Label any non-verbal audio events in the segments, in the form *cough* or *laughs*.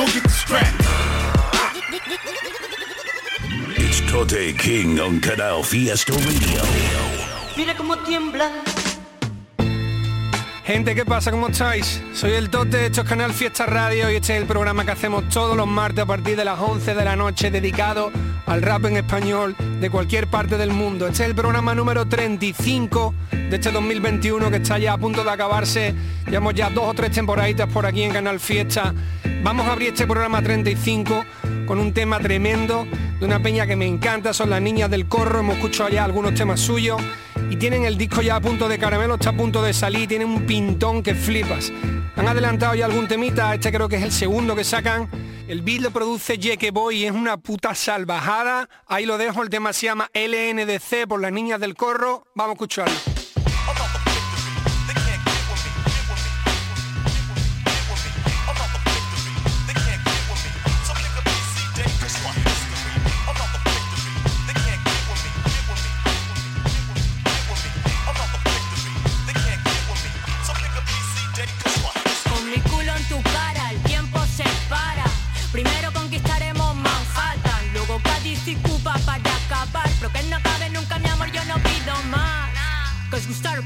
Go get the strap. It's Tote King on Canal Fiesta Radio. Mira cómo tiembla. Gente, ¿qué pasa? ¿Cómo estáis? Soy el Tote, esto es Canal Fiesta Radio y este es el programa que hacemos todos los martes a partir de las 11 de la noche dedicado al rap en español de cualquier parte del mundo. Este es el programa número 35 de este 2021 que está ya a punto de acabarse. Llevamos ya dos o tres temporaditas por aquí en Canal Fiesta. Vamos a abrir este programa 35 con un tema tremendo de una peña que me encanta, son las niñas del corro, hemos escuchado ya algunos temas suyos y tienen el disco ya a punto de caramelo, está a punto de salir, tienen un pintón que flipas. Han adelantado ya algún temita, este creo que es el segundo que sacan. El beat lo produce Jeke Boy y es una puta salvajada. Ahí lo dejo, el tema se llama LNDC por las niñas del corro. Vamos a escucharlo.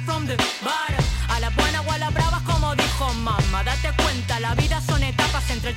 From the bottom. A la buena o a la brava, como dijo mamá. Date cuenta, la vida son etapas entre el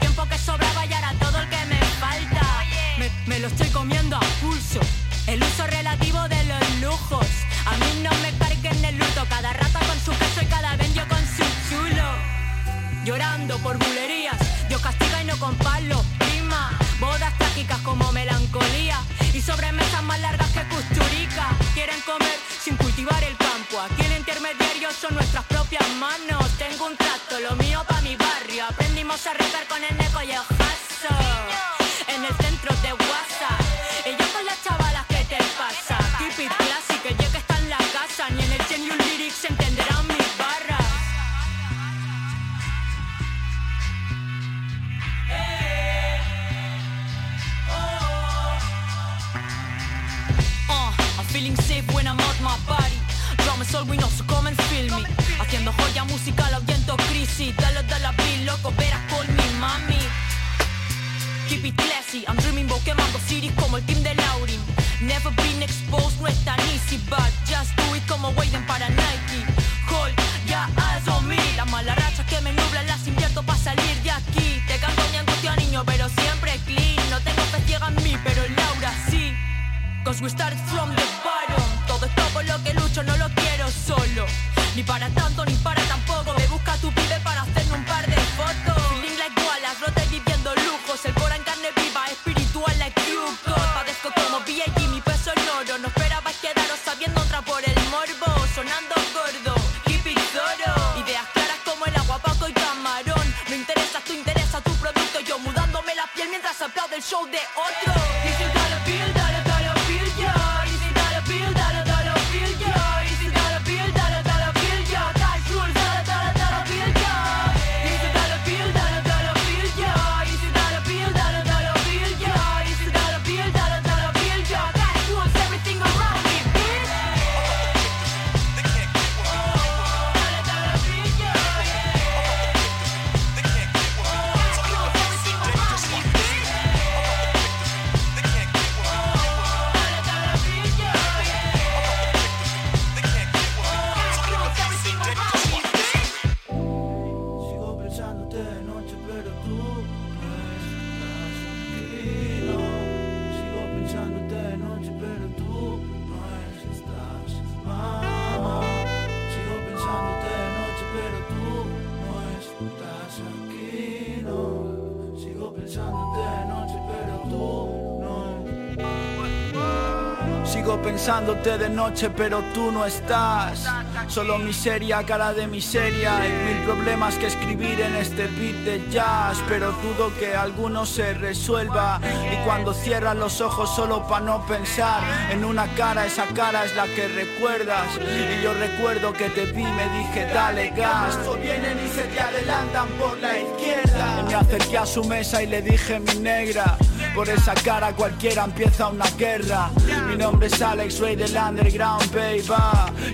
noche, pero tú no estás. Solo miseria, cara de miseria. Hay mil problemas que escribir en este beat de jazz Pero dudo que alguno se resuelva. Y cuando cierras los ojos solo para no pensar En una cara, esa cara es la que recuerdas. Y yo recuerdo que te vi, me dije dale gas vienen y se te adelantan por la izquierda. Y me acerqué a su mesa y le dije mi negra por esa cara cualquiera empieza una guerra. Mi nombre es Alex Ray del Underground, baby.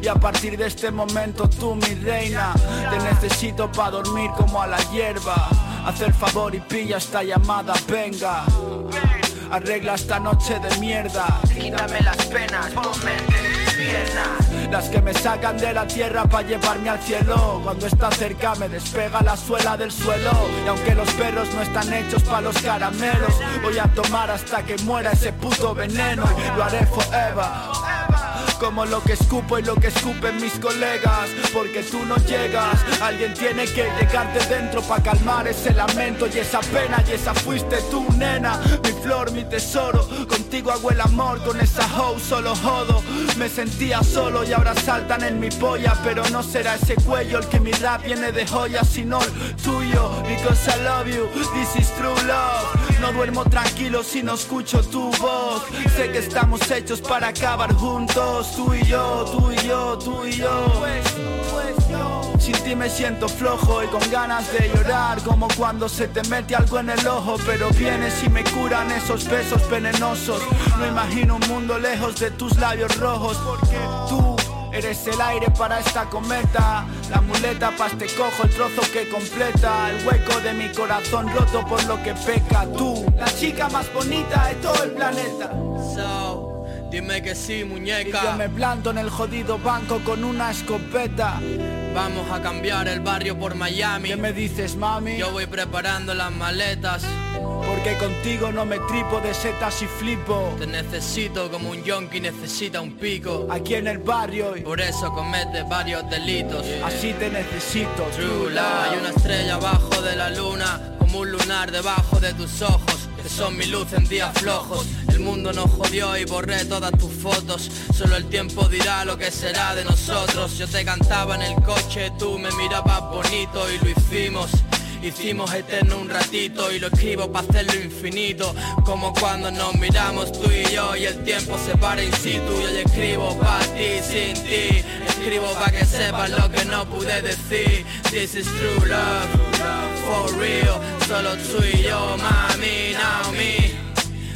Y a partir de este momento tú mi reina Te necesito para dormir como a la hierba. Haz el favor y pilla esta llamada, venga. Arregla esta noche de mierda. Quítame las penas, Las que me sacan de la tierra para llevarme al cielo. Cuando está cerca me despega la suela del suelo. Y aunque los perros no están hechos para los caramelos Voy a tomar hasta que muera ese puto veneno. Lo haré forever como lo que escupo y lo que escupen mis colegas. Porque tú no llegas, alguien tiene que llegarte dentro para calmar ese lamento. Y esa pena Y esa fuiste tú, nena, mi flor, mi tesoro Contigo hago el amor, con esa hoe solo jodo. Me sentía solo y ahora saltan en mi polla. Pero no será ese cuello el que mi rap viene de joya Sino el tuyo, because I love you, this is true love No duermo tranquilo si no escucho tu voz. Sé que estamos hechos para acabar juntos. Tú y yo, tú y yo, tú y yo. Sin ti me siento flojo y con ganas de llorar. Como cuando se te mete algo en el ojo Pero vienes y me curan esos besos venenosos. No imagino un mundo lejos de tus labios rojos. Tú Eres el aire para esta cometa, la muleta pa' este cojo, el trozo que completa, el hueco de mi corazón roto por lo que peca. Tú, la chica más bonita de todo el planeta. So, dime que sí, Y yo muñeca. me planto en el jodido banco con una escopeta. Vamos a cambiar el barrio por Miami. ¿Qué me dices, mami? Yo voy preparando las maletas. Porque contigo no me tripo de setas y flipo. Te necesito como un yonki necesita un pico. Aquí en el barrio, y Por eso cometes varios delitos. así te necesito. True love. Hay una estrella abajo de la luna, como un lunar debajo de tus ojos, que son mi luz en días flojos. El mundo nos jodió y borré todas tus fotos. Solo el tiempo dirá lo que será de nosotros. Yo te cantaba en el coche, tú me mirabas bonito y lo hicimos. Hicimos eterno un ratito y lo escribo para hacerlo infinito Como cuando nos miramos tú y yo y el tiempo se para in situ Y hoy escribo para ti sin ti Escribo para que sepas lo que no pude decir. This is true love, for real. Solo tú y yo, mami, Naomi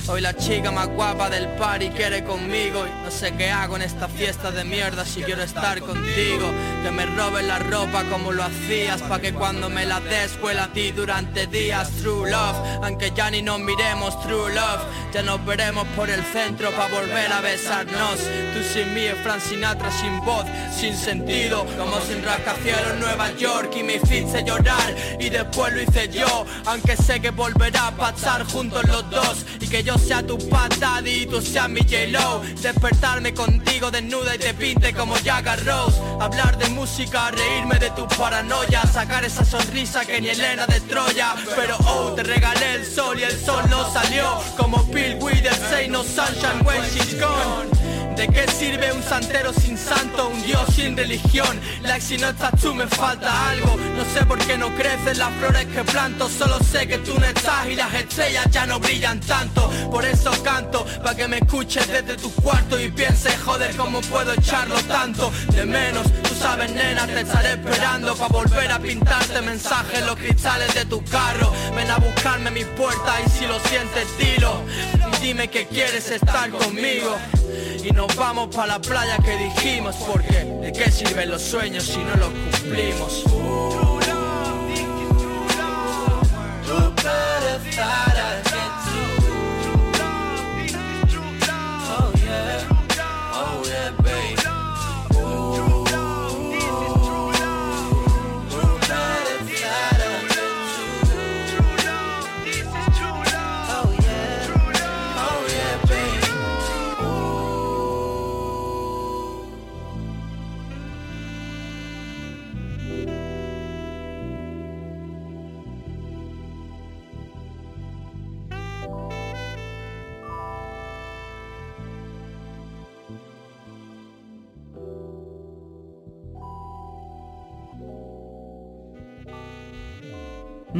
Hoy la chica más guapa del party quiere conmigo y no sé qué hago en esta fiesta de mierda si quiero estar contigo. Que me roben la ropa como lo hacías pa' que cuando me la des huela a ti durante días. True love, aunque ya ni nos miremos True love. Ya nos veremos por el centro pa' volver a besarnos. Tú sin mí, Fran Sinatra sin voz, sin sentido. Como sin rascacielos Nueva York y me hiciste llorar. Y después lo hice yo, aunque sé que volverá a pasar juntos los dos. Y que yo sea tu pat daddy y tú seas mi J-Lo Despertarme contigo desnuda y te pinte como Jagga Rose. Hablar de música, reírme de tus paranoias Sacar esa sonrisa que ni Elena de Troya. Pero oh, te regalé el sol y el sol no salió. Como Bill Withers, say no sunshine when she's gone ¿De qué sirve un santero sin santo, un dios sin religión? Like si no estás tú me falta algo. No sé por qué no crecen las flores que planto. Solo sé que tú no estás y las estrellas ya no brillan tanto. Por eso canto, pa' que me escuches desde tu cuarto Y pienses, joder, cómo puedo echarlo tanto De menos, tú sabes nena, te estaré esperando Pa' volver a pintarte mensajes en los cristales de tu carro. Ven a buscarme mi puerta y si lo sientes dilo. Dime que quieres estar conmigo y nos vamos para la playa que dijimos porque ¿de qué sirven los sueños si no los cumplimos?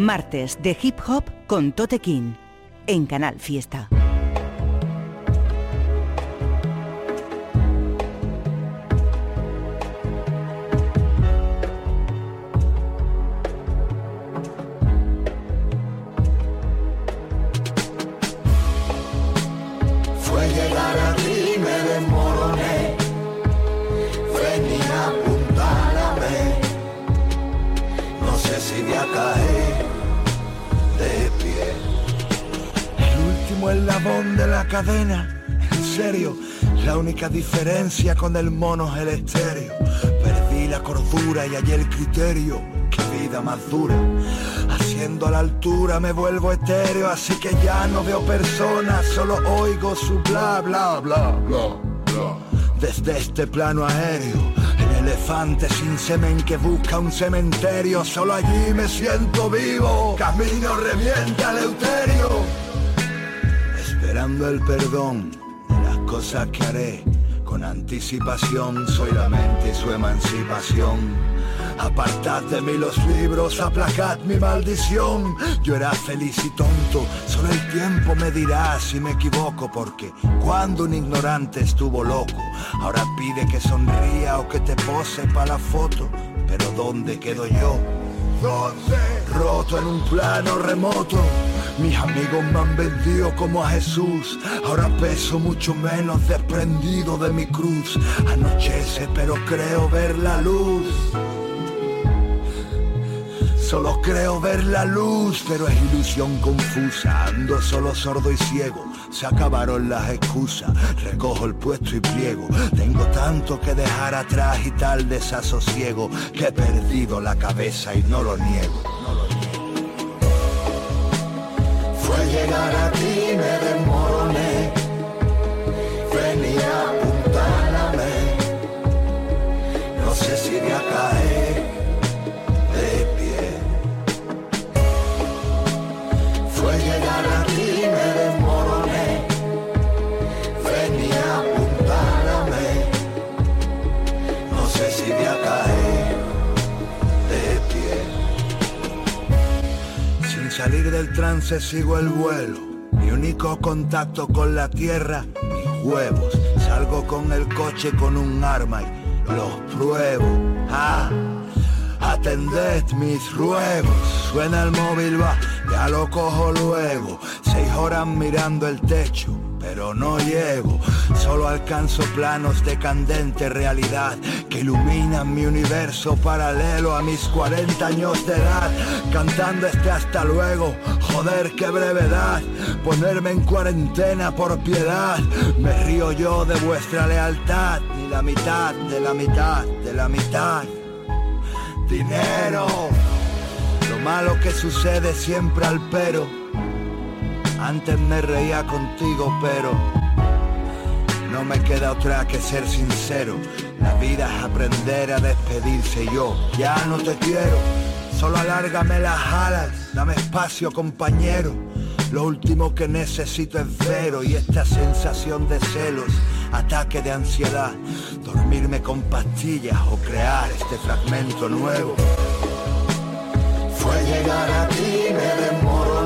Martes de hip hop con Tote King en Canal Fiesta. De la cadena. En serio, la única diferencia con el mono es el estéreo. Perdí la cordura y hallé el criterio. Qué vida más dura. Haciendo a la altura me vuelvo etéreo, así que ya no veo personas, solo oigo su bla bla bla bla bla. Desde este plano aéreo, el elefante sin semen que busca un cementerio, solo allí me siento vivo. Camino revienta Eleuterio, esperando el perdón de las cosas que haré. Con anticipación soy la mente y su emancipación. Apartad de mí los libros, aplacad mi maldición. Yo era feliz y tonto, solo el tiempo me dirá si me equivoco, porque cuando un ignorante estuvo loco, ahora pide que sonría o que te pose para la foto. Pero ¿dónde quedo yo? ¿Dónde? Roto en un plano remoto. Mis amigos me han vendido como a Jesús. Ahora peso mucho menos desprendido de mi cruz. Anochece, pero creo ver la luz. Solo creo ver la luz, pero es ilusión confusa. Ando solo sordo y ciego. Se acabaron las excusas. Recojo el puesto y pliego. Tengo tanto que dejar atrás y tal desasosiego que he perdido la cabeza y no lo niego. Llegar a ti, me desmoroné. Salir del trance sigo el vuelo. Mi único contacto con la tierra, mis huevos. Salgo con el coche con un arma y los pruebo. Ah, atended mis ruegos. Suena el móvil, va, ya lo cojo luego. Seis horas mirando el techo, pero no llego. Solo alcanzo planos de candente realidad que iluminan mi universo paralelo a mis 40 años de edad. Cantando este hasta luego, joder, qué brevedad. Ponerme en cuarentena por piedad. Me río yo de vuestra lealtad, ni la mitad de la mitad de la mitad dinero. Lo malo que sucede siempre al pero. Antes me reía contigo, pero no me queda otra que ser sincero. La vida es aprender a despedirse. Yo ya no te quiero. Solo alárgame las alas, dame espacio, compañero. Lo último que necesito es cero y esta sensación de celos, ataque de ansiedad, dormirme con pastillas o crear este fragmento nuevo. Fue llegar a ti, me desmoroné,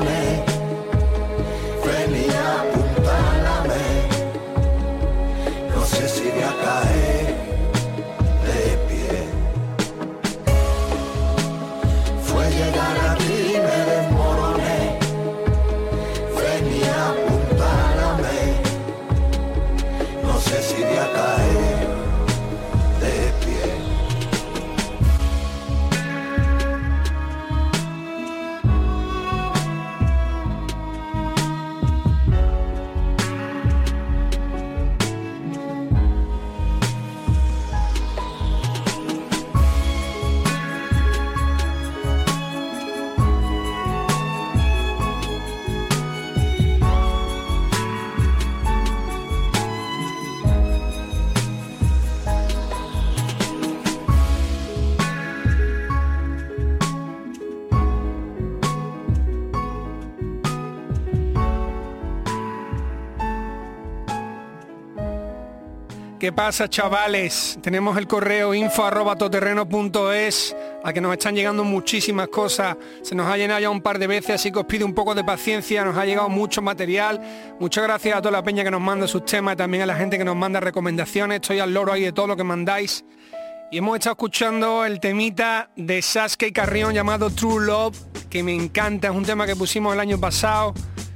no sé si voy a caer ¿Qué pasa chavales? Tenemos el correo info a que nos están llegando muchísimas cosas. Se nos ha llenado ya un par de veces, así que os pido un poco de paciencia. Nos ha llegado mucho material. Muchas gracias a toda la peña que nos manda sus temas también a la gente que nos manda recomendaciones. Estoy al loro ahí de todo lo que mandáis. Y hemos estado escuchando el temita de Sasuke y Carrión llamado True Love, que me encanta. Es un tema que pusimos el año pasado.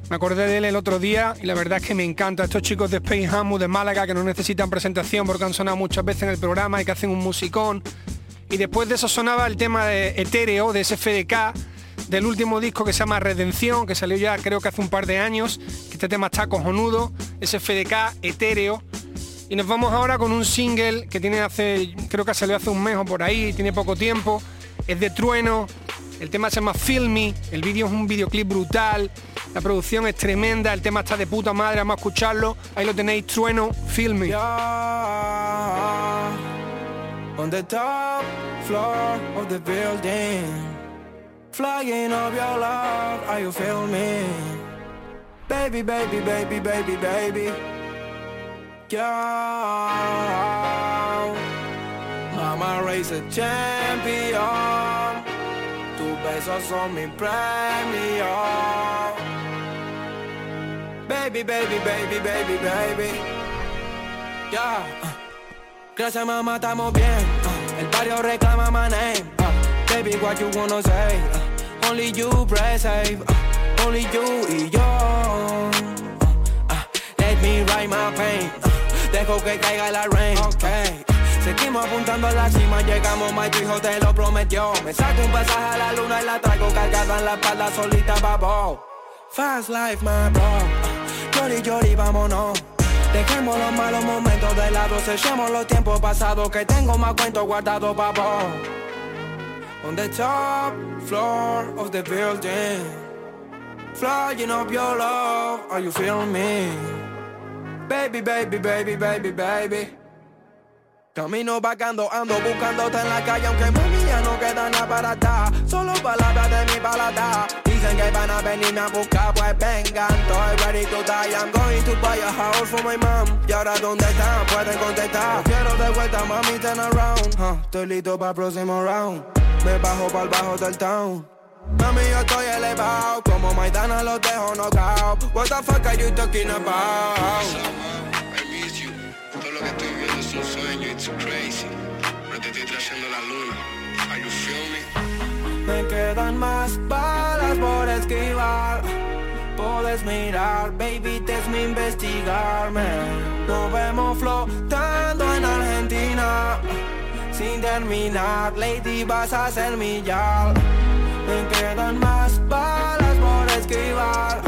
Me acordé de él el otro día y la verdad es que me encanta. Estos chicos de Space Hamu de Málaga que no necesitan presentación porque han sonado muchas veces en el programa y que hacen un musicón. Y después de eso sonaba el tema de Etéreo, de SFDK, del último disco que se llama Redención, que salió ya creo que hace un par de años, que este tema está cojonudo, SFDK, Etéreo. Y nos vamos ahora con un single que tiene hace, creo que salió hace un mes o por ahí, tiene poco tiempo, es de Trueno, el tema se llama Feel Me, el vídeo es un videoclip brutal, la producción es tremenda, el tema está de puta madre, vamos a escucharlo. Ahí lo tenéis, Trueno, Feel Me. On the top floor of the building Flying up your love, are you feel me? Baby, baby, baby, baby, baby. Yeah Mama raise a champion besos son mi premio Baby, baby, baby, baby, baby. Yeah Gracias mamá, estamos bien uh, El barrio reclama my name uh, Baby, what you wanna say uh, Only you press save uh, Only you y yo uh, uh, Let me write my pain uh, Dejo que caiga la rain okay. Seguimos apuntando a la cima, llegamos, my tu hijo te lo prometió. Me saco un pasaje a la luna y la traigo cargada en la espalda solita, babo. Fast life, my bro. Yori, yori, vámonos. Dejemos los malos momentos de lado, sellemos los tiempos pasados que tengo más cuentos guardados, babo. On the top floor of the building, flying up your love, are you feeling me? Baby, baby, baby, baby, baby. Camino vagando, ando buscándote en la calle, aunque mami ya no queda nada para. Solo palabras de mi palabra. Dicen que van a venirme a buscar, pues vengan. Estoy ready to die. I'm going to buy a house for my mom. Y ahora, ¿dónde están? Pueden contestar. Quiero de vuelta, mami, turn around. Estoy listo para el próximo round. Me bajo para el bajo del town. Mami, yo estoy elevado. Como Maidana los dejo knockout. What the fuck are you talking about? Todo lo que estoy un sueño, it's crazy. Me quedan más balas por esquivar. Puedes mirar, baby, te es mi investigarme. Nos vemos flotando en Argentina. Sin terminar, lady, vas a ser mi yal. Me quedan más balas por esquivar.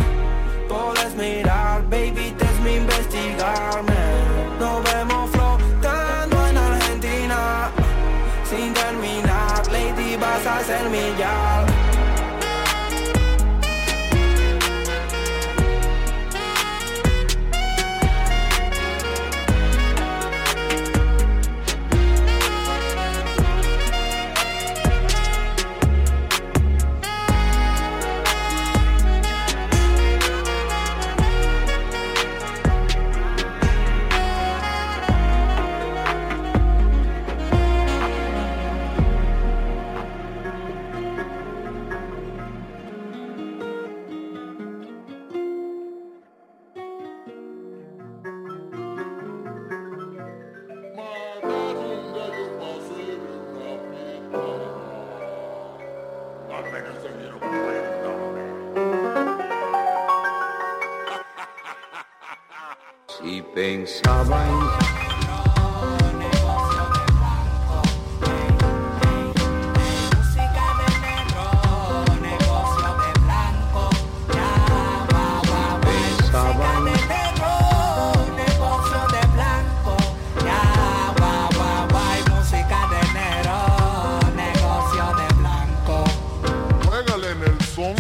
Puedes mirar, baby, te es mi investigarme. Nos vemos flotando Sin terminar, lady, vas a ser mi yal. Pensaba en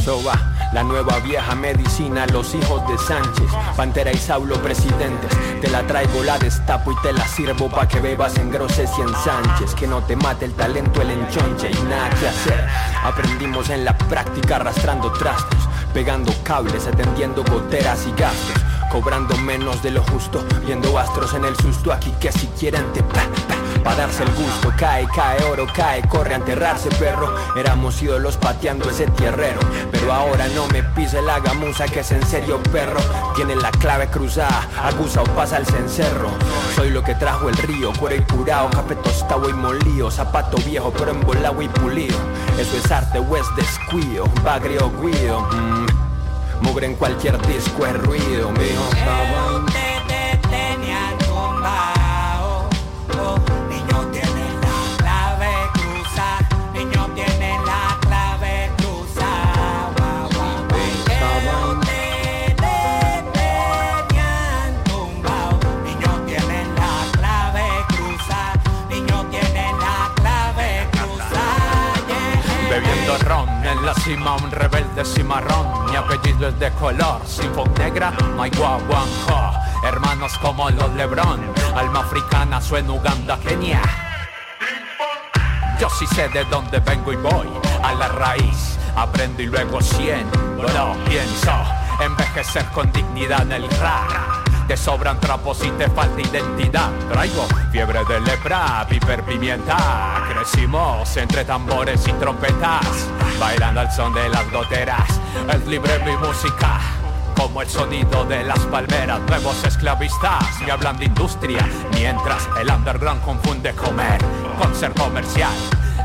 So va, la nueva vieja medicina, los hijos de Sánchez, Pantera y Saulo presidentes. Te la traigo, la destapo y te la sirvo pa' que bebas en groses y en Sánchez. Que no te mate el talento, el enchonche y nada que hacer. Aprendimos en la práctica arrastrando trastos, pegando cables, atendiendo goteras y gastos. cobrando menos de lo justo, viendo astros en el susto aquí que si quieren te pa, pa, pa darse el gusto, cae, cae oro, cae, corre a enterrarse perro, éramos ídolos pateando ese tierrero, pero ahora no me pise la gamuza que es en serio perro, tiene la clave cruzada, acusa o pasa el cencerro, soy lo que trajo el río, cuero y curado, café tostado y molío, zapato viejo pero embolado y pulido, eso es arte o es descuido, bagrio guido, mm. mugre en cualquier disco es ruido, mío. Un rebelde cimarrón. Mi apellido es de color, sin negra, my guaguanjo Hermanos como los Lebron, alma africana suena Uganda, Kenia. Yo sí sé de dónde vengo y voy, a la raíz. Aprendo y luego siento, lo pienso. Envejecer con dignidad en el rap. Te sobran trapos y te falta identidad. Traigo fiebre de lepra, piper pimienta. Crecimos entre tambores y trompetas Bailando al son de las goteras. Es libre mi música como el sonido de las palmeras. Nuevos esclavistas me hablan de industria Mientras el underground confunde comer con ser comercial.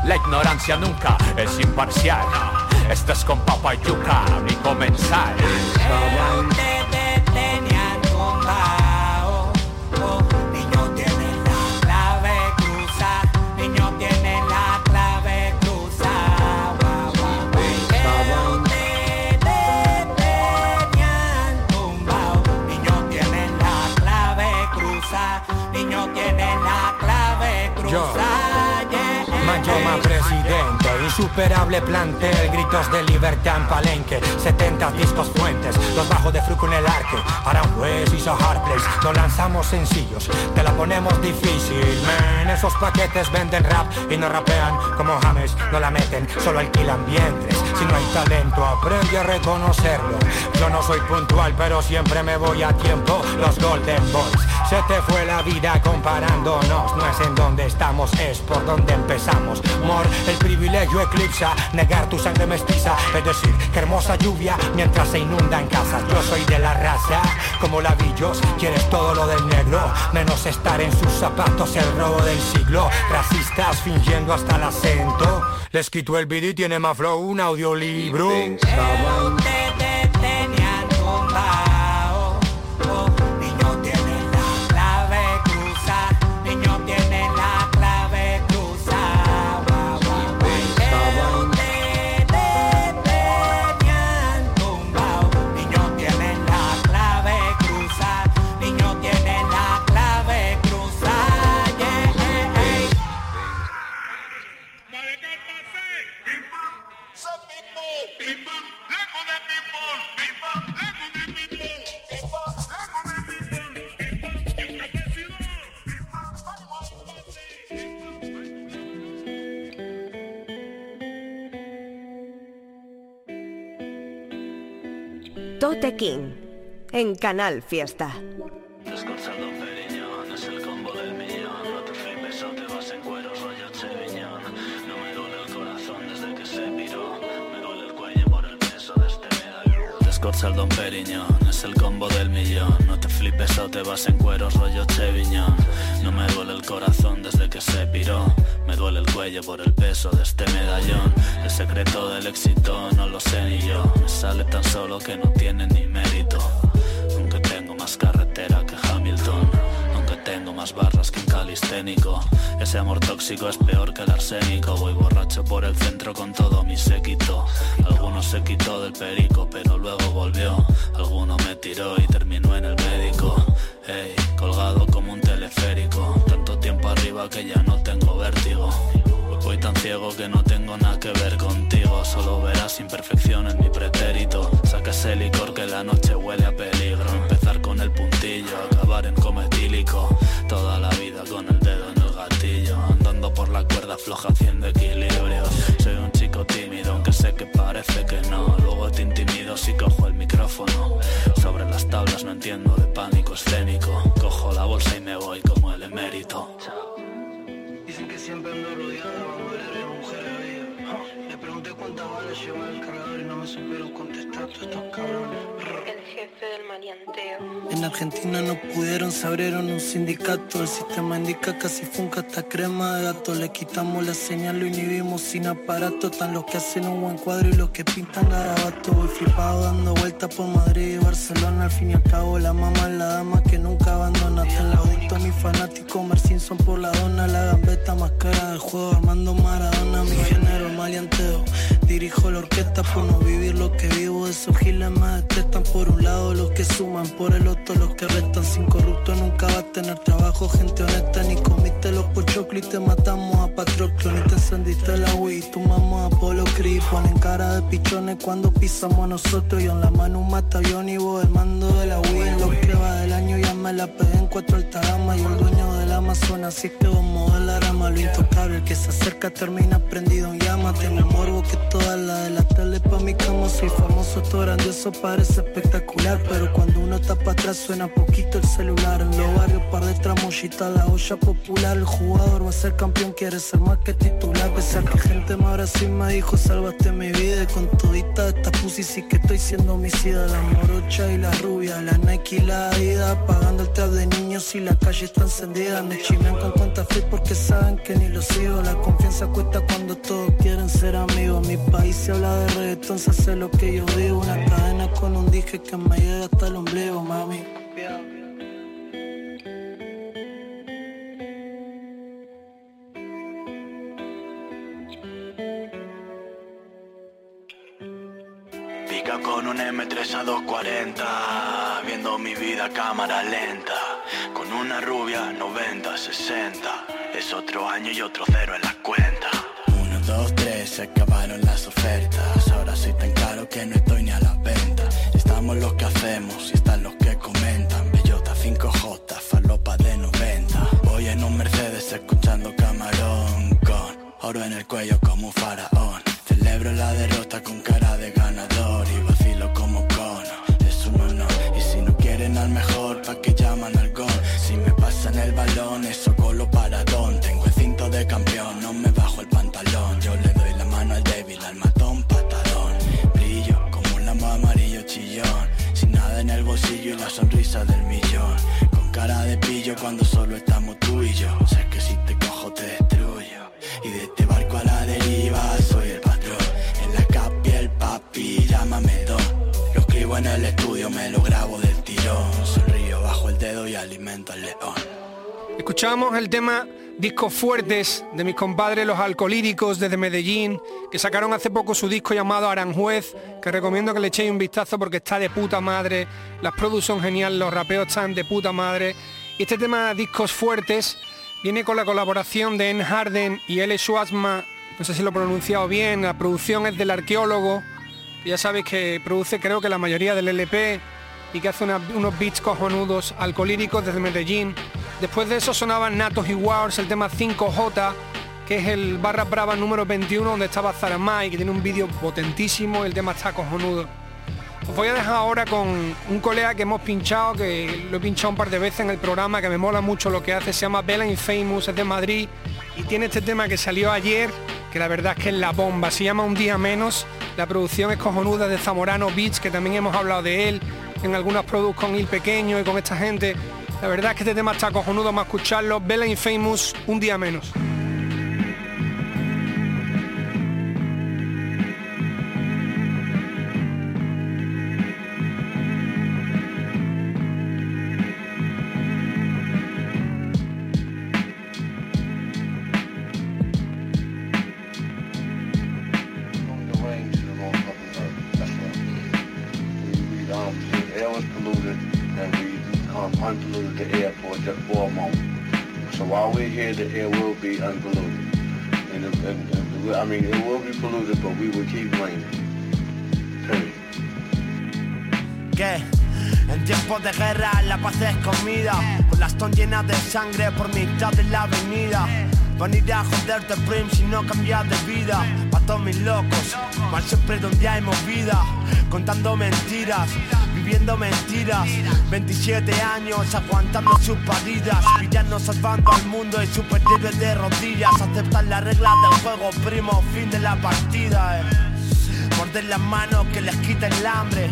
La ignorancia nunca es imparcial. Este es con papa y yuca, mi comensal insuperable plantel, gritos de libertad en palenque, 70 discos fuentes, los bajos de Fruco en el arque, Aranjuez y Hard Place, no lanzamos sencillos, te la ponemos difícil, man, esos paquetes venden rap y no rapean como James, no la meten, solo alquilan vientres, si no hay talento aprende a reconocerlo, yo no soy puntual pero siempre me voy a tiempo, los Golden Boys, se te fue la vida comparándonos, no es en donde estamos, es por donde empezamos. Mor, privilegio eclipsa, negar tu sangre mestiza, es decir, que hermosa lluvia mientras se inunda en casa. Yo soy de la raza, como labillos, quieres todo lo del negro, menos estar en sus zapatos, el robo del siglo. Racistas fingiendo hasta el acento, les quito el video y tiene más flow un audiolibro. En Canal Fiesta. Escorza el Don Periñón, es el combo del millón. No te flipes o te vas en cuero, rollo Cheviñón. No me duele el corazón desde que se piró. Me duele el cuello por el peso de este medallón. El secreto del éxito no lo sé ni yo. Me sale tan solo que no tiene ni mérito. Aunque tengo más carretera tengo más barras que un calisténico. Ese amor tóxico es peor que el arsénico. Voy borracho por el centro con todo mi séquito. Alguno se quitó del perico pero luego volvió. Alguno me tiró y terminó en el médico. Ey, colgado como un teleférico. Tanto tiempo arriba que ya no tengo vértigo. Voy tan ciego que no tengo nada que ver contigo. Solo verás imperfección en mi pretérito todos estos cabrones. El jefe del maleanteo. En Argentina no pudieron, se abrieron un sindicato. El sistema indica casi funca hasta crema de gato. Le quitamos la señal, lo inhibimos sin aparato. Están los que hacen un buen cuadro y los que pintan garabato. Voy flipado dando vueltas por Madrid y Barcelona. Al fin y al cabo, la mamá es la dama que nunca abandona. Hasta el audito, mi fanático, Mercinson por la dona. La gambeta más cara del juego, Armando Maradona. Mi género, maleanteo. Dirijo la orquesta por no vivir lo que vivo. Esos giles me detestan por un lado los que suman, por el otro los que restan. Sin corrupto nunca va a tener trabajo, gente honesta. Ni comiste los pochoclos y te matamos a Patroclo. Ni te encendiste la Wii, tu mamá Apolo Creed. Ponen cara de pichones cuando pisamos a nosotros. Yo en la mano un matavión y vos el mando de la Wii. En lo que va del año ya me la pegué en cuatro altaramas. Yo el dueño del Amazonas, así que vamos a la rama. Lo intocable, el que se acerca termina prendido en llama. Tengo el morbo que toda la de la tele pa' mi cama. Soy famoso, esto grandioso parece espectacular. Pero cuando uno está para atrás suena poquito el celular. En los barrios par de tramoyita, la olla popular. El jugador va a ser campeón, quiere ser más que titular. Pese a que gente más ahora sí me dijo, salvaste mi vida. Y con todita esta pussy sí que estoy siendo homicida. La morocha y la rubia, la Nike y la Adidas. Pagando el trap de niños y la calle está encendida. Me chimean con cuenta free porque saben que ni lo sigo. La confianza cuesta cuando todos quieren ser amigos. Mi país se habla de reggaetón, se hace lo que yo digo. Una cadena con un dije que me llega hasta el ombligo, mami. Pica con un M3 a 240, viendo mi vida a cámara lenta. Con una rubia 90, 60, es otro año y otro cero en la cuenta. Se acabaron las ofertas. Ahora soy tan caro que no estoy ni a la venta. Estamos los que hacemos y están los que comentan. Bellota 5J, falopa de 90. Voy en un Mercedes escuchando camarón con oro en el cuello como un faraón. Celebro la derrota con cara de ganador Escuchamos el tema Discos Fuertes de mis compadres los alcolíricos desde Medellín, que sacaron hace poco su disco llamado Aranjuez, que recomiendo que le echéis un vistazo porque está de puta madre, las produs son geniales, los rapeos están de puta madre. Y este tema Discos Fuertes viene con la colaboración de En Harden y L. Schwarzma, no sé si lo he pronunciado bien, la producción es del arqueólogo, que ya sabéis que produce creo que la mayoría del LP y que hace unos beats cojonudos alcolíricos desde Medellín. Después de eso sonaban Natos y Wars, el tema 5J, que es el barra brava número 21 donde estaba Zaramay, que tiene un vídeo potentísimo, el tema está cojonudo. Os voy a dejar ahora con un colega que hemos pinchado, que lo he pinchado un par de veces en el programa, que me mola mucho lo que hace, se llama Bella Infamous, es de Madrid, y tiene este tema que salió ayer, que la verdad es que es la bomba, se llama Un Día Menos, la producción es cojonuda de Zamorano Beats, que también hemos hablado de él en algunas productos con Il Pequeño y con esta gente. La verdad es que este tema está cojonudo, a escucharlo, Bella Infamous, Un Día Menos. Llenas de sangre por mitad de la avenida Van a joderte prim si no cambias de vida Pa' todos mis locos. Mal siempre donde hay movida, contando mentiras, viviendo mentiras. 27 años aguantando sus paridas, villanos salvando al mundo y superhéroes de rodillas. Aceptan las reglas del juego, primo, fin de la partida. Eh. Morder las manos que les quita el hambre.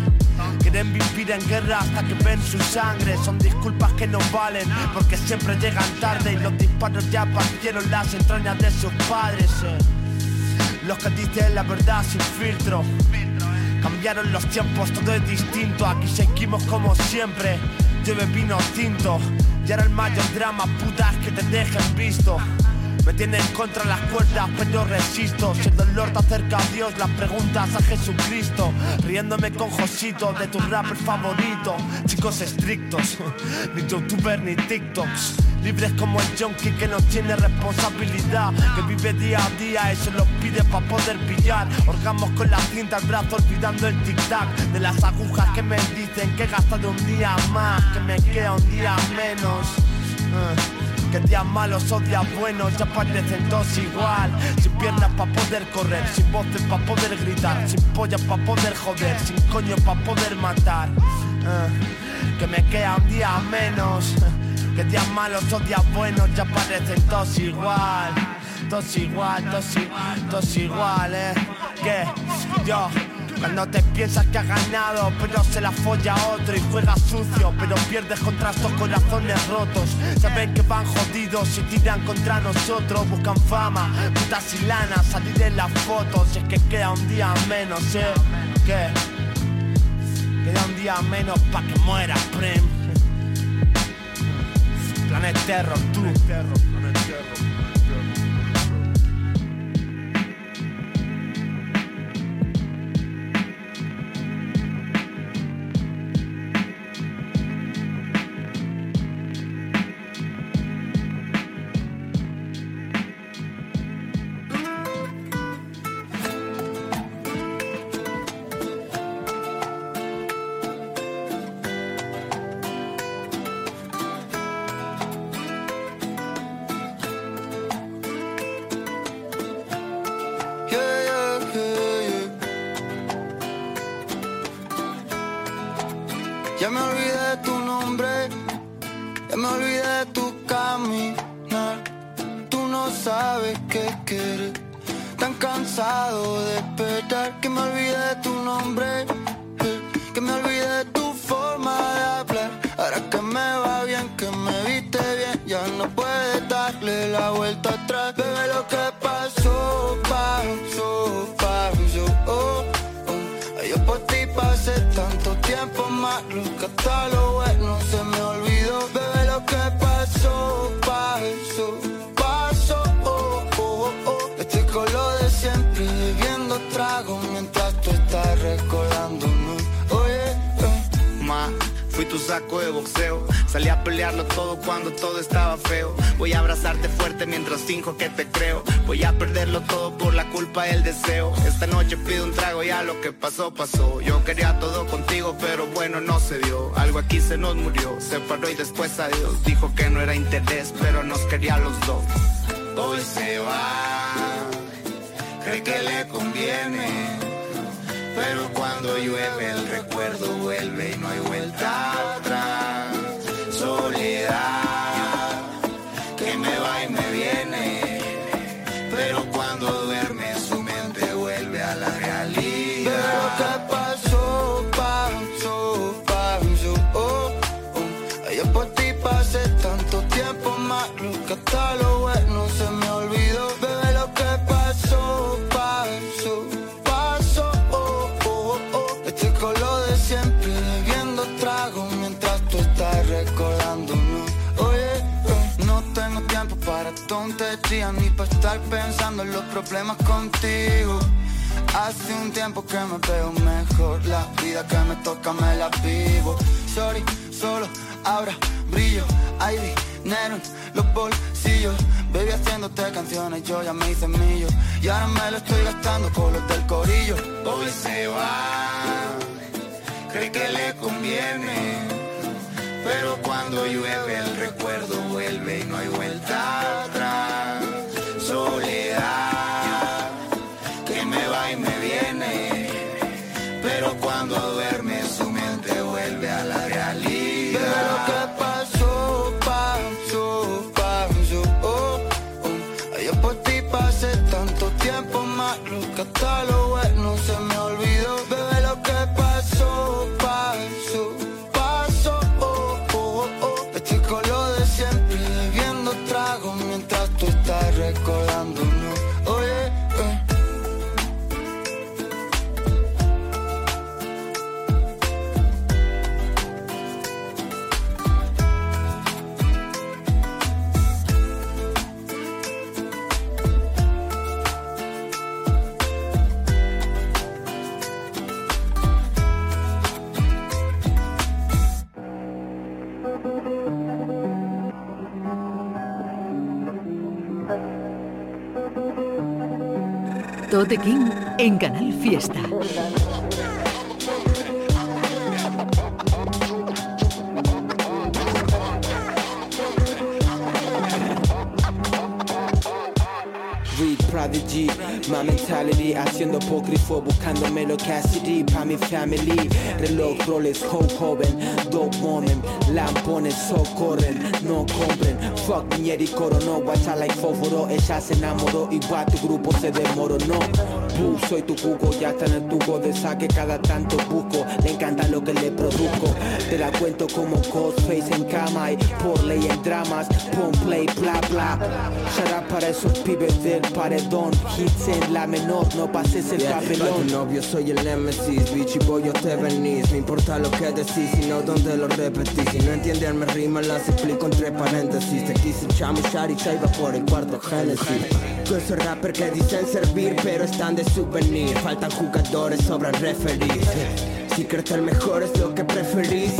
Quieren vivir en guerra hasta que ven su sangre. Son disculpas que no valen porque siempre llegan tarde y los disparos ya partieron las entrañas de sus padres. eh. Los que dicen la verdad sin filtro. Cambiaron los tiempos, todo es distinto. Aquí seguimos como siempre. Llueve vino tinto. Y ahora el mayor drama, putas que te dejen visto. Me tienen contra las cuerdas, pero resisto. Si el dolor te acerca a Dios, las preguntas a Jesucristo. Riéndome con Josito de tu rapper favorito. Chicos estrictos, *laughs* ni youtuber ni TikToks. Libres como el junkie que no tiene responsabilidad. Que vive día a día y se lo pide para poder pillar. Orgamos con la cinta al brazo, olvidando el tic-tac. De las agujas que me dicen que he gastado un día más. Que me queda un día menos. Ah. Que días malos o días buenos ya parecen todos igual. Sin piernas pa' poder correr, sin voces pa' poder gritar Sin pollas pa' poder joder, sin coño pa' poder matar. Ah, Que me queda un día menos Que días malos o días buenos ya parecen todos igual. Todos igual, todos igual, todos igual, eh. Que yo cuando te piensas que has ganado, pero se la folla otro y juegas sucio, pero pierdes contra estos corazones rotos. Saben que van jodidos y tiran contra nosotros, buscan fama, putas y lana, salir en las fotos. Y es que queda un día menos, ¿eh? ¿Qué? Queda un día menos pa' que muera, Prem. Planet Terror, tú. Yeah, nos murió. Se paró y después adiós. Dijo que estar pensando en los problemas contigo. Hace un tiempo que me veo mejor, la vida que me toca me la vivo. Sorry, solo ahora brillo, hay dinero en los bolsillos. Baby haciéndote canciones, yo ya me hice millo. Y ahora me lo estoy gastando con los del corillo. Hoy se va, cree que le conviene. Pero cuando llueve el recuerdo vuelve y no hay vuelta Tote King en Canal Fiesta. Prodigy, my mentality Haciendo apócrifo, buscándome lo Cassidy Pa' mi family, reloj Rolex Hope joven, dope moment Lampones socorren, no compren. Fuck Nieri coronó, guacha like fósforo. Ella se enamoró, igual tu grupo se desmoronó Soy tu cuco, ya está en el tubo de saque Cada tanto busco, le encanta lo que le produzco. Te la cuento como Ghostface en cama Y por ley en dramas, pon play, bla bla. Up para esos pibes del paredón Hits en la menor, no pases el Yeah, papelón tu novio soy el Nemesis Bitch y voy yo te venís. No importa lo que decís, sino donde lo repetís Si no entiendes me rimas, las explico entre paréntesis. Te quise chamuchar y se iba por el cuarto Génesis Con esos rappers que dicen servir pero están de souvenir. Faltan jugadores, sobran referees Si crees el mejor es lo que preferís.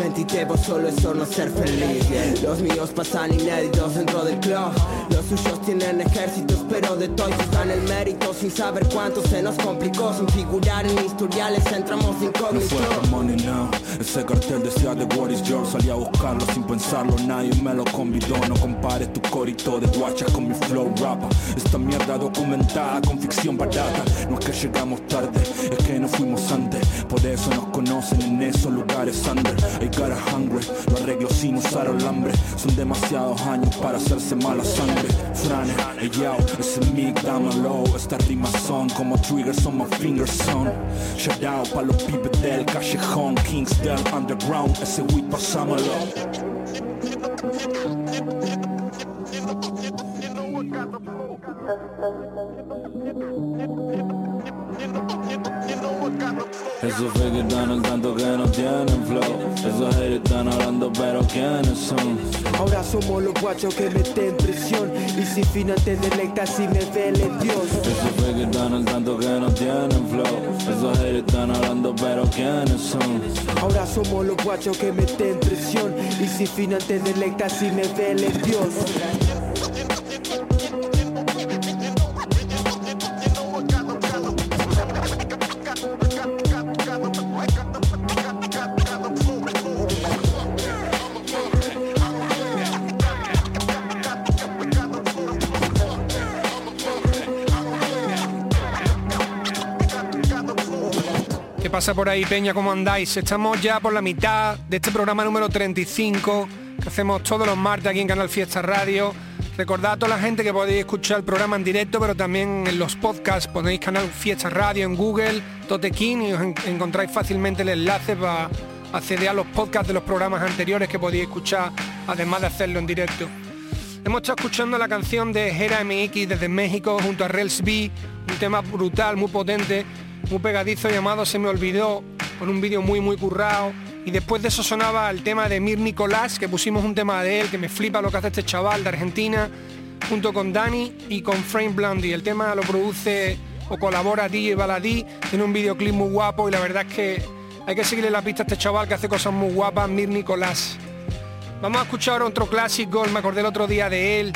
Mentite vos solo es no ser feliz. Los míos pasan inéditos dentro del club Los suyos tienen ejércitos pero de toys están el mérito. Sin saber cuánto se nos complicó Sin figurar en historiales entramos No incógnitos por money now. Ese cartel decía de What is yours Salí a buscarlo sin pensarlo. Nadie me lo convidó. No compares tu corito de guachas con mi flow rapa. Esta mierda documentada con ficción barata. No es que llegamos tarde Es que no fuimos antes. Por eso nos conocen en esos lugares under. I got a hungry Lo arreglo sin usar alambre. Son demasiados años para hacerse mala sangre Frane, ey yo, ese mic dámelo Estas rimas son como triggers on my fingers son Shout out pa' los pibes del callejón Kings del underground Ese weed pasámoslo Esos fake están al tanto que no tienen flow. Esos haters están hablando pero ¿quiénes son? Ahora somos los guachos que meten presión Y si fino te delecta si me vele Dios. Esos fake están al tanto que no tienen flow. Esos haters están hablando pero ¿quiénes son? Ahora somos los guachos que meten presión Y si fino te delecta si me vele Dios pasa por ahí, Peña? ¿Cómo andáis? Estamos ya por la mitad de este programa número 35 que hacemos todos los martes aquí en Canal Fiesta Radio. Recordad a toda la gente que podéis escuchar el programa en directo, pero también en los podcasts. Ponéis Canal Fiesta Radio en Google, Totequín y os en- encontráis fácilmente el enlace para acceder a los podcasts de los programas anteriores que podéis escuchar, además de hacerlo en directo. Hemos estado escuchando la canción de Jera MX desde México junto a Rels B, un tema brutal, muy potente, muy pegadizo llamado Se me olvidó, con un vídeo muy muy currado. Y después de eso sonaba el tema de Mir Nicolás, que pusimos un tema de él, que me flipa lo que hace este chaval de Argentina, junto con Dani y con Frame Blondie. El tema lo produce o colabora DJ Baladí, tiene un videoclip muy guapo y la verdad es que hay que seguirle la pista a este chaval que hace cosas muy guapas, Mir Nicolás. Vamos a escuchar otro clásico, me acordé el otro día de él.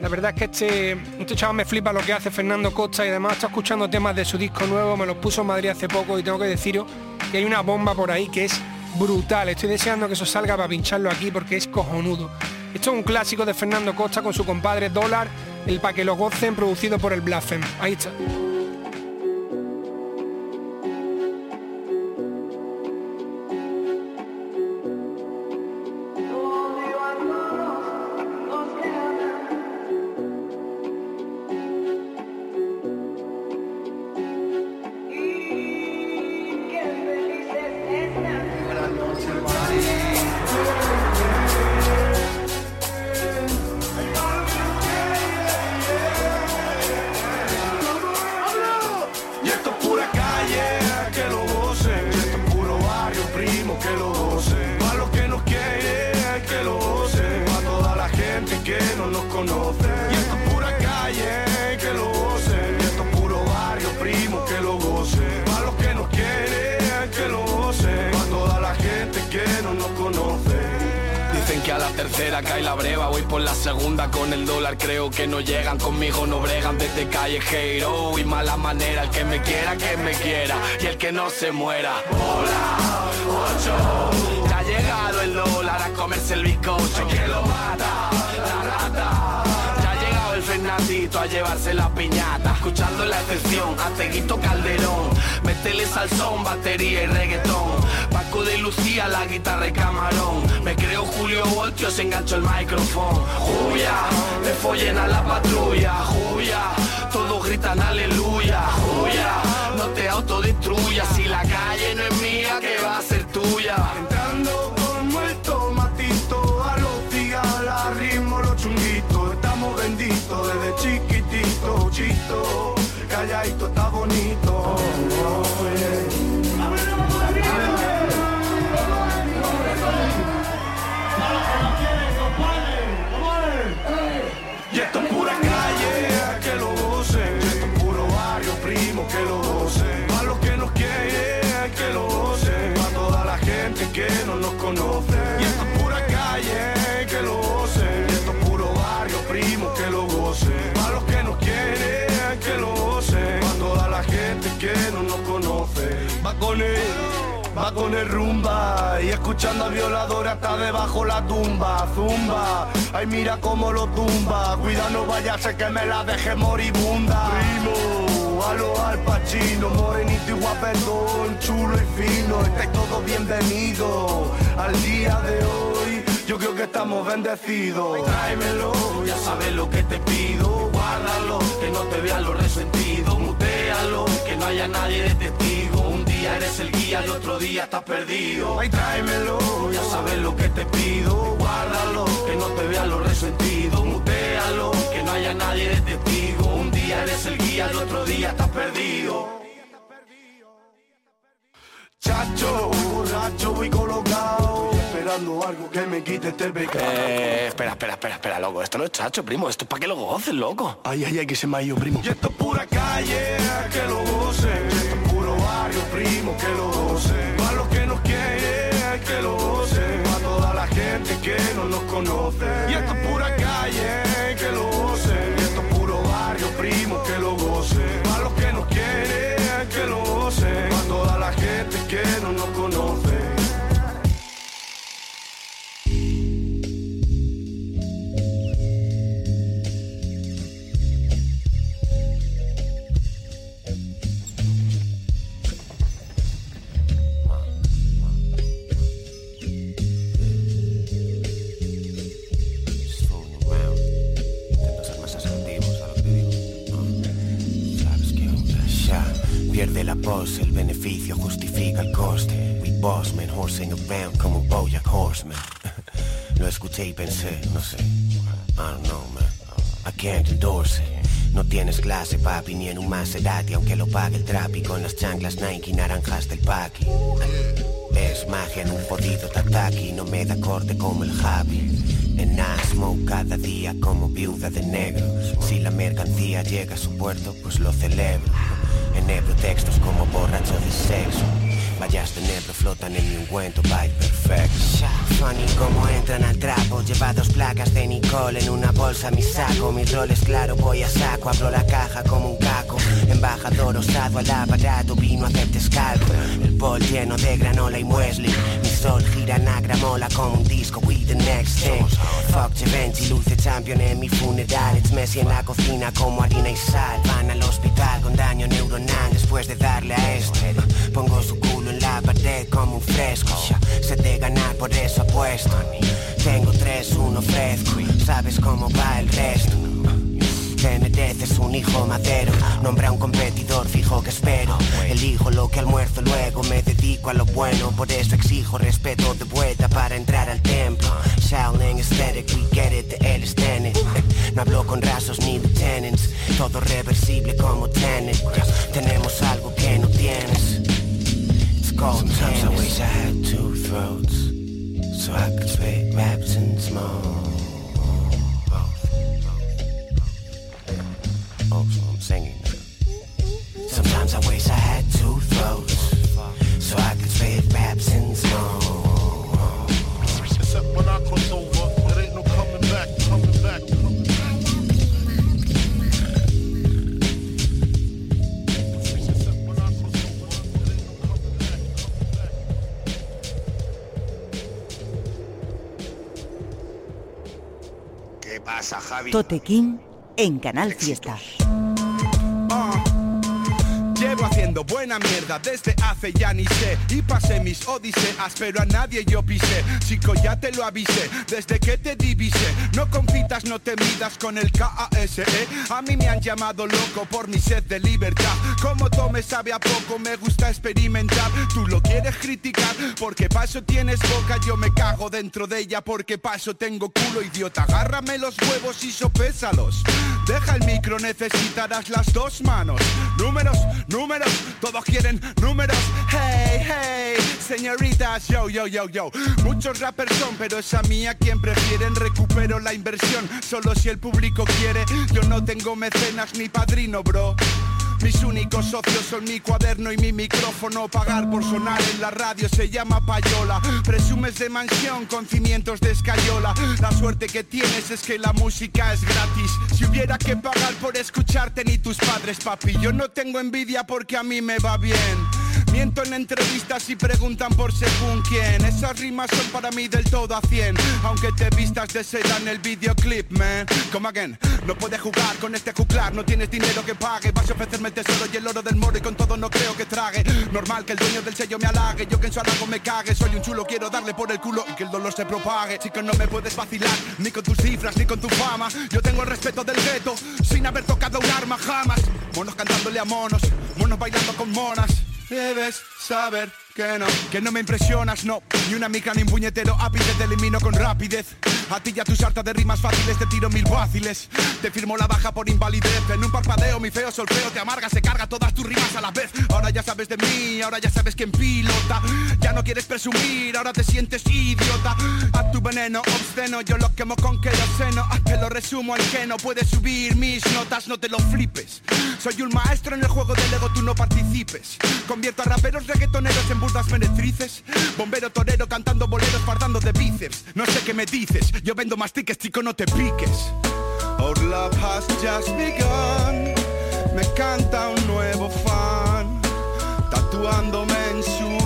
La verdad es que este, este chaval me flipa lo que hace Fernando Costa y además está escuchando temas de su disco nuevo, me los puso en Madrid hace poco y tengo que deciros que hay una bomba por ahí que es brutal. Estoy deseando que eso salga para pincharlo aquí porque es cojonudo. Esto es un clásico de Fernando Costa con su compadre Dólar, el pa' que lo gocen, producido por el Blasphemy. Ahí está. Gritan aleluya. Juya, Y escuchando a violadores hasta debajo la tumba, zumba. Ay, mira cómo lo tumba. Cuida, no vaya a ser que me la deje moribunda. Primo, a lo al pachino, morenito y guapetón, chulo y fino. Estáis todos bienvenidos al día de hoy. Yo creo que estamos bendecidos. Tráemelo, ya sabes lo que te pido. Guárdalo, que no te vean los resentidos. Mutealo, que no haya nadie de testigo. Día eres el guía, el otro día estás perdido. Ay, tráemelo, ya sabes lo que te pido. Guárdalo, que no te vean los resentidos. Mutealo, que no haya nadie de testigo. Un día eres el guía, el otro día estás perdido. Chacho, borracho, voy colocado. Esperando algo que me quite este pecado. Eh, espera, espera, espera, espera, loco. Esto no es chacho, primo. Esto es para que lo goces, loco. Ay, ay, ay, que se me ha ido, primo. Y esto es pura calle, que lo gocen. Barrio, primo, que lo gocen. Para los que nos quieren, que lo gocen. Para toda la gente que no nos conoce. Y esto es pura calle, coste. We boss men horsing around como Bojack Horseman. *laughs* Lo escuché y pensé, no sé. I don't know, man. I can't endorse it. No tienes clase, papi, ni en un Maserati, aunque lo pague el trapi con las chanclas Nike naranjas del paqui. Es magia en un jodido tataki, no me da corte como el Javi. En smoke cada día como viuda de negro. Si la mercancía llega a su puerto, pues lo celebro. Enebro textos como borracho de sexo. Vallas de negro flotan en mi ungüento, bye perfecto. Funny como entran al trapo, lleva dos placas de Nicole en una bolsa mi saco. Mi rol es claro, voy a saco, abro la caja como un Embajador osado al aparato, vino a hacer descalco. El bol lleno de granola y muesli. Mi sol gira en agramola como un disco, we the next thing. Fuck Givenchy, luce champion en mi funeral. It's Messi en la cocina como harina y sal. Van al hospital con daño neuronal después de darle a este. Pongo su culo en la pared como un fresco. Se de ganar, por eso apuesto. Tengo tres, uno fresco. Sabes cómo va el resto. Benedez es un hijo madero. Nombre a un competidor fijo que espero. Elijo lo que almuerzo, luego me dedico a lo bueno. Por eso exijo respeto de vuelta para entrar al templo. Shaolin aesthetic, we get it, él tenet. No hablo con rasos ni de tenants. Todo reversible como tenet. Tenemos algo que no tienes. It's called Sometimes. I wish I had two throats. So I could spit raps and small. Singing. Sometimes I wish I had two throats, so I could spit raps and smoke. Except when I cross over, there ain't no coming back, coming back. ¿Qué pasa, Javi? Tote King en Canal Fiesta. Jeff. Haciendo buena mierda desde hace ya ni sé. Y pasé mis odiseas pero a nadie yo pisé. Chico ya te lo avisé desde que te divise. No compitas, no te midas con el KASE A mí me han llamado loco por mi sed de libertad. Como tome sabe a poco, me gusta experimentar. Tú lo quieres criticar porque paso tienes boca. Yo me cago dentro de ella porque paso tengo culo idiota. Agárrame los huevos y sopésalos. Deja el micro, necesitarás las dos manos. Números, números, todos quieren números. Hey, hey, señoritas, yo, yo, yo, yo. Muchos rappers son, pero es a mí a quien prefieren. Recupero la inversión, solo si el público quiere. Yo no tengo mecenas ni padrino, bro mis únicos socios son mi cuaderno y mi micrófono. Pagar por sonar en la radio se llama payola. Presumes de mansión con cimientos de escayola. La suerte que tienes es que la música es gratis. Si hubiera que pagar por escucharte ni tus padres, papi Yo no tengo envidia porque a mí me va bien Miento en entrevistas y preguntan por según quién. Esas rimas son para mí del todo a 100 Aunque te vistas de seda en el videoclip, man. Come again, no puedes jugar con este juglar. No tienes dinero que pague. Vas a ofrecerme el tesoro y el oro del moro Y con todo no creo que trague. Normal que el dueño del sello me halague. Yo que en su halago me cague. Soy un chulo, quiero darle por el culo Y que el dolor se propague. Chico, no me puedes vacilar Ni con tus cifras, ni con tu fama. Yo tengo el respeto del gueto Sin haber tocado un arma jamás. Monos cantándole a monos Monos bailando con monas Debes saber que no, que no me impresionas, no. Ni una mica ni un puñetero ápice te elimino con rapidez. A ti y a tu sarta de rimas fáciles te tiro mil fáciles. Te firmo la baja por invalidez. En un parpadeo mi feo solfeo te amarga Se carga todas tus rimas a la vez. Ahora ya sabes de mí, ahora ya sabes quién pilota. Ya no quieres presumir, ahora te sientes idiota. A tu veneno obsceno yo lo quemo con queroseno. Ah, Te lo resumo al que no puedes subir mis notas, no te lo flipes. Soy un maestro en el juego del ego, tú no participes. Convierto a raperos reggaetoneros en burdas meretrices. Bombero torero cantando boleros fardando de bíceps. No sé qué me dices, yo vendo más tickets, chico, no te piques. Our love has just begun Me canta un nuevo fan Tatuándome en su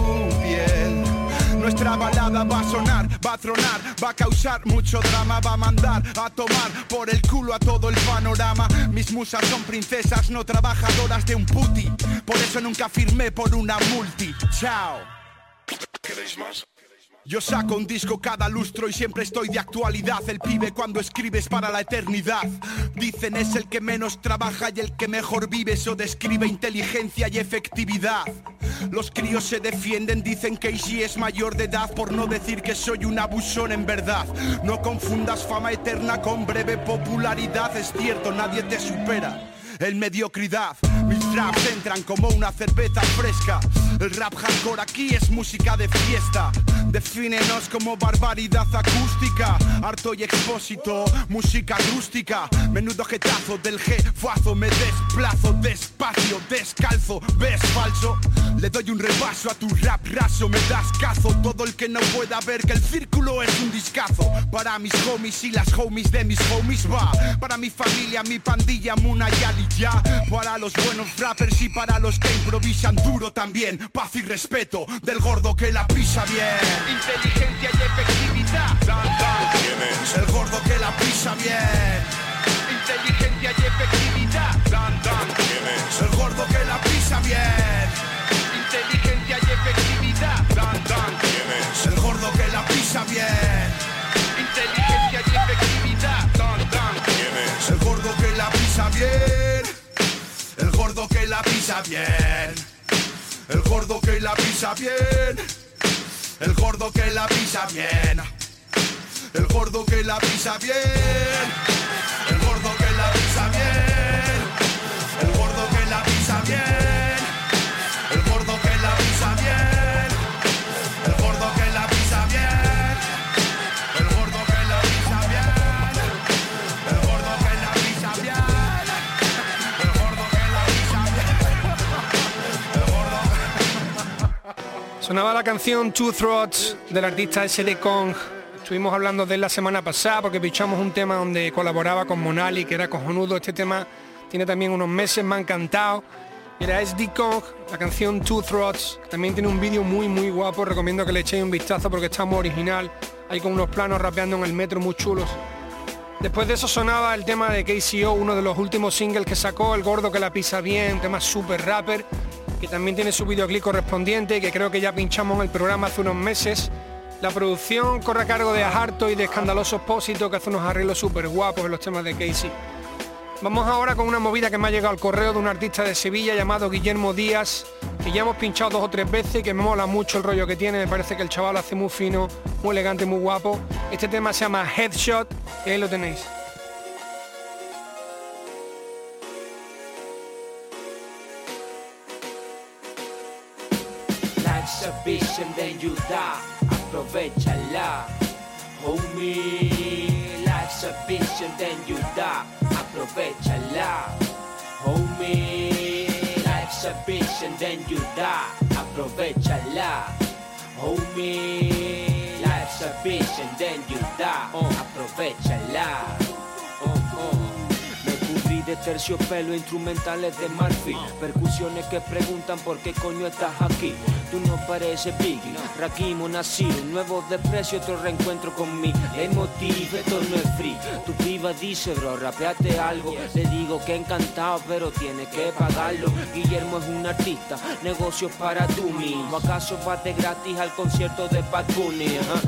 nuestra balada va a sonar, va a tronar, va a causar mucho drama, va a mandar a tomar por el culo a todo el panorama. Mis musas son princesas, no trabajadoras de un puti. Por eso nunca firmé por una multi. Chao. ¿Queréis más? Yo saco un disco cada lustro y siempre estoy de actualidad. El pibe cuando escribes para la eternidad. Dicen es el que menos trabaja y el que mejor vive. Eso describe inteligencia y efectividad. Los críos se defienden, dicen que Easy es mayor de edad por no decir que soy un abusón en verdad. No confundas fama eterna con breve popularidad. Es cierto, nadie te supera. El mediocridad, entran como una cerveza fresca. El rap hardcore aquí es música de fiesta. Defínenos como barbaridad acústica. Harto y expósito, música rústica. Menudo jetazo del jefazo. Me desplazo despacio, descalzo. ¿Ves falso? Le doy un repaso a tu rap raso. Me das cazo. Todo el que no pueda ver que el círculo es un discazo. Para mis homies y las homies de mis homies va. Para mi familia, mi pandilla, Muna y ya. Para los buenos rappers y para los que improvisan duro también. Paz y respeto del gordo que la pisa bien. Inteligencia y efectividad. El gordo que la pisa bien. Inteligencia y efectividad. El gordo que la pisa bien. Inteligencia y efectividad. El gordo que la pisa bien. Inteligencia y efectividad. El gordo que la pisa bien. Gordo que la pisa bien. El gordo que la pisa bien. El gordo que la pisa bien. El gordo que la pisa bien. El gordo que la pisa bien. El gordo que la pisa bien. Sonaba la canción Two Throats del artista SD Kong. Estuvimos hablando de él la semana pasada porque pichamos un tema donde colaboraba con Monali, que era cojonudo. Este tema tiene también unos meses, me ha encantado. Era SD Kong, la canción Two Throats. También tiene un vídeo muy muy guapo, recomiendo que le echéis un vistazo porque está muy original. Hay con unos planos rapeando en el metro muy chulos. Después de eso sonaba el tema de KCO, uno de los últimos singles que sacó, El Gordo que la pisa bien, tema super rapper, que también tiene su videoclip correspondiente, que creo que ya pinchamos en el programa hace unos meses. La producción corre a cargo de Ajarto y de Escandaloso Expósito, que hace unos arreglos súper guapos en los temas de Casey. Vamos ahora con una movida que me ha llegado al correo de un artista de Sevilla llamado Guillermo Díaz, que ya hemos pinchado dos o tres veces que me mola mucho el rollo que tiene, me parece que el chaval hace muy fino, muy elegante, muy guapo. Este tema se llama Headshot y ahí lo tenéis. La exhibition then you die, aprovechala, homie. La exhibition then you die, aprovechala, homie. La exhibition then you die, aprovechala, homie. La exhibition then you die, aprovechala. De terciopelo, instrumentales de marfil. Percusiones que preguntan por qué coño estás aquí. Tú no pareces Biggie, Rakim o Nasir Un nuevo desprecio, otro reencuentro con mi emotiv Esto no es free. Tu piba dice, bro, rapeate algo Le digo que encantado, pero tiene que pagarlo. Guillermo es un artista, negocios para tú mismo. ¿Acaso vas de gratis al concierto de Bad.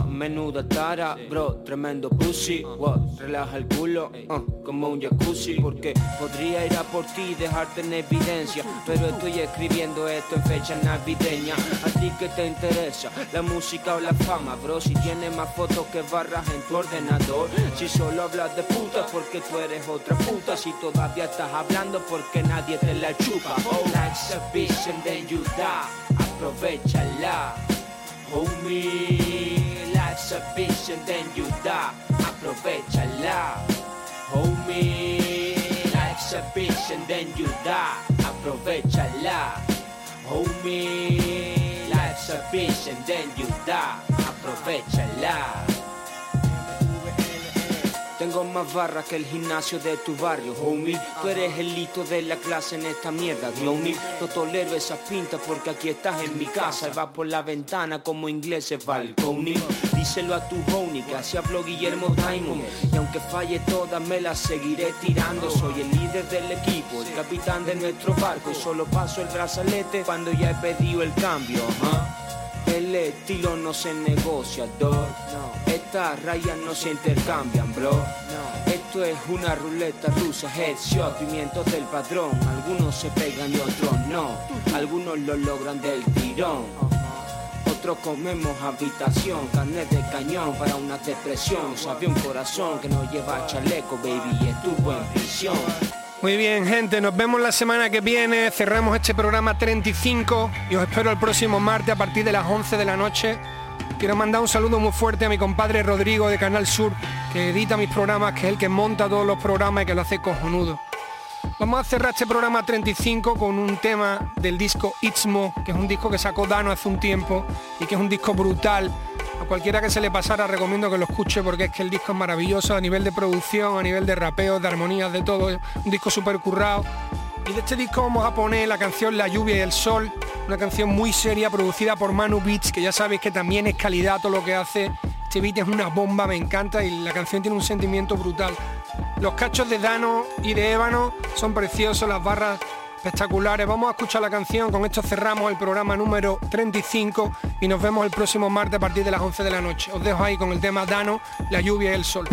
Menuda tara, bro, tremendo pussy. What? Relaja el culo, uh, como un jacuzzi. Porque podría ir a por ti y dejarte en evidencia Pero estoy escribiendo esto en fecha navideña. A ti que te interesa, la música o la fama Bro, si tienes más fotos que barras en tu ordenador. Si solo hablas de puta porque tú eres otra puta. Si todavía estás hablando porque nadie te la chupa. Oh, la exhibition then you die, aprovechala. Homie, la exhibition then you die, aprovechala. Homie, la exhibition then you die, aprovechala Homie, la exhibition then you die, aprovechala tengo más barras que el gimnasio de tu barrio, homie. Tú eres el lito de la clase en esta mierda, homie. No tolero esas pintas porque aquí estás en mi casa y vas por la ventana como ingleses balcony. Díselo a tu homie que así habló Guillermo Diamond. Y aunque falle todas me las seguiré tirando. Soy el líder del equipo, el capitán de nuestro barco. Y solo paso el brazalete cuando ya he pedido el cambio. El estilo no se negocia, dog. Estas rayas no se intercambian, bro. Esto es una ruleta rusa, headshot, pimientos del padrón. Algunos se pegan y otros no. Algunos lo logran del tirón. Otros comemos habitación, carne de cañón para una depresión. Sabe un corazón que no lleva chaleco, baby, y estuvo en prisión. Muy bien, gente, nos vemos la semana que viene. Cerramos este programa 35 y os espero el próximo martes a partir de las 11 de la noche. Quiero mandar un saludo muy fuerte a mi compadre Rodrigo de Canal Sur, que edita mis programas, que es el que monta todos los programas y que lo hace cojonudo. Vamos a cerrar este programa 35 con un tema del disco Itzmo, que es un disco que sacó Dano hace un tiempo y que es un disco brutal. A cualquiera que se le pasara recomiendo que lo escuche porque es que el disco es maravilloso a nivel de producción, a nivel de rapeo, de armonías, de todo. Un disco súper currado. Y de este disco vamos a poner la canción La lluvia y el sol, una canción muy seria producida por Manu Beats, que ya sabéis que también es calidad todo lo que hace. Este beat es una bomba, me encanta y la canción tiene un sentimiento brutal. Los cachos de Dano y de Ébano son preciosos, las barras espectaculares. Vamos a escuchar la canción, con esto cerramos el programa número 35 y nos vemos el próximo martes a partir de las 11 de la noche. Os dejo ahí con el tema Dano, la lluvia y el sol.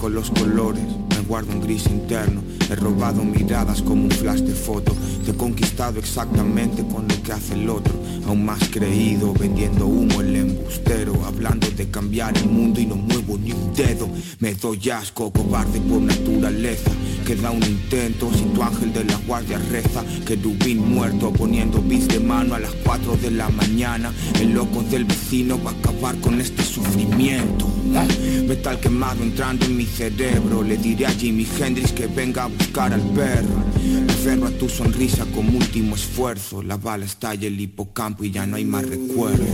Saco los colores, me guardo un gris interno. He robado miradas como un flash de foto. Te he conquistado exactamente con lo que hace el otro. Aún más creído, vendiendo humo el embustero. Hablando de cambiar el mundo y no muevo ni un dedo. Me doy asco, cobarde por naturaleza. Queda un intento, si tu ángel de la guardia reza. Que Dubín muerto, poniendo bis de mano a las 4 de la mañana. El loco del vecino va a acabar con este sufrimiento. Ah, Metal quemado entrando en mi cerebro. Le diré a Jimi Hendrix que venga a buscar al perro. Me aferro a tu sonrisa como último esfuerzo. La bala estalla el hipocampo y ya no hay más recuerdos.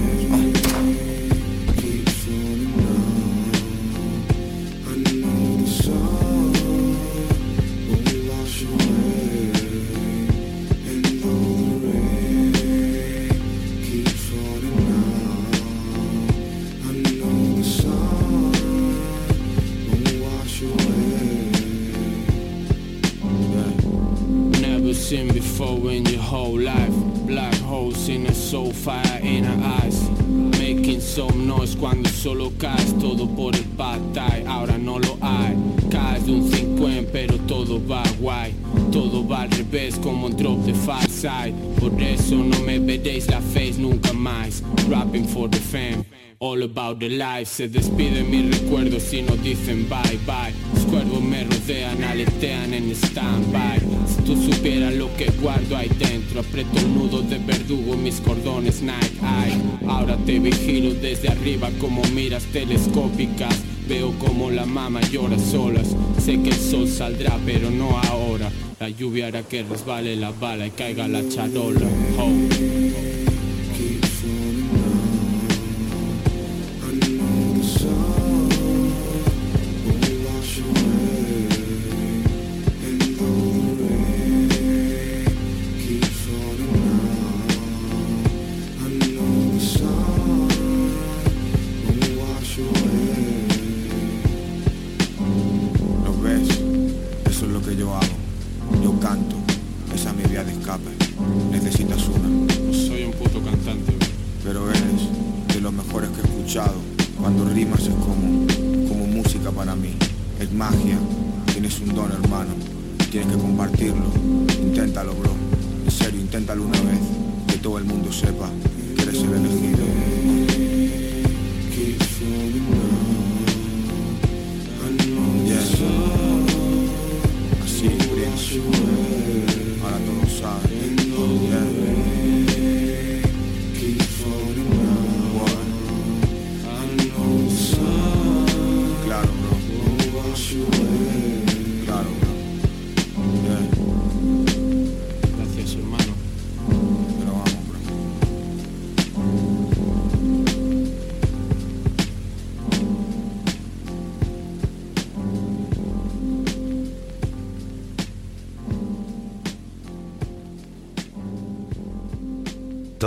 About the life. Se despiden mis recuerdos y nos dicen bye bye. Los cuervos me rodean, aletean en stand-by. Si tú supieras lo que guardo ahí dentro Aprieto el nudo de verdugo, mis cordones Nike Eye. Ahora te vigilo desde arriba como miras telescópicas. Veo como la mama llora solas. Sé que el sol saldrá pero no ahora. La lluvia hará que resbale la bala y caiga la charola. Yo hago. Yo canto. Esa es mi vía de escape. Necesitas una. Soy un puto cantante Pero eres de los mejores que he escuchado. Cuando rimas es como, como música para mí. Es magia. Tienes un don, hermano. Tienes que compartirlo. Inténtalo, bro. En serio, inténtalo una vez. Que todo el mundo sepa que eres el elegido. you.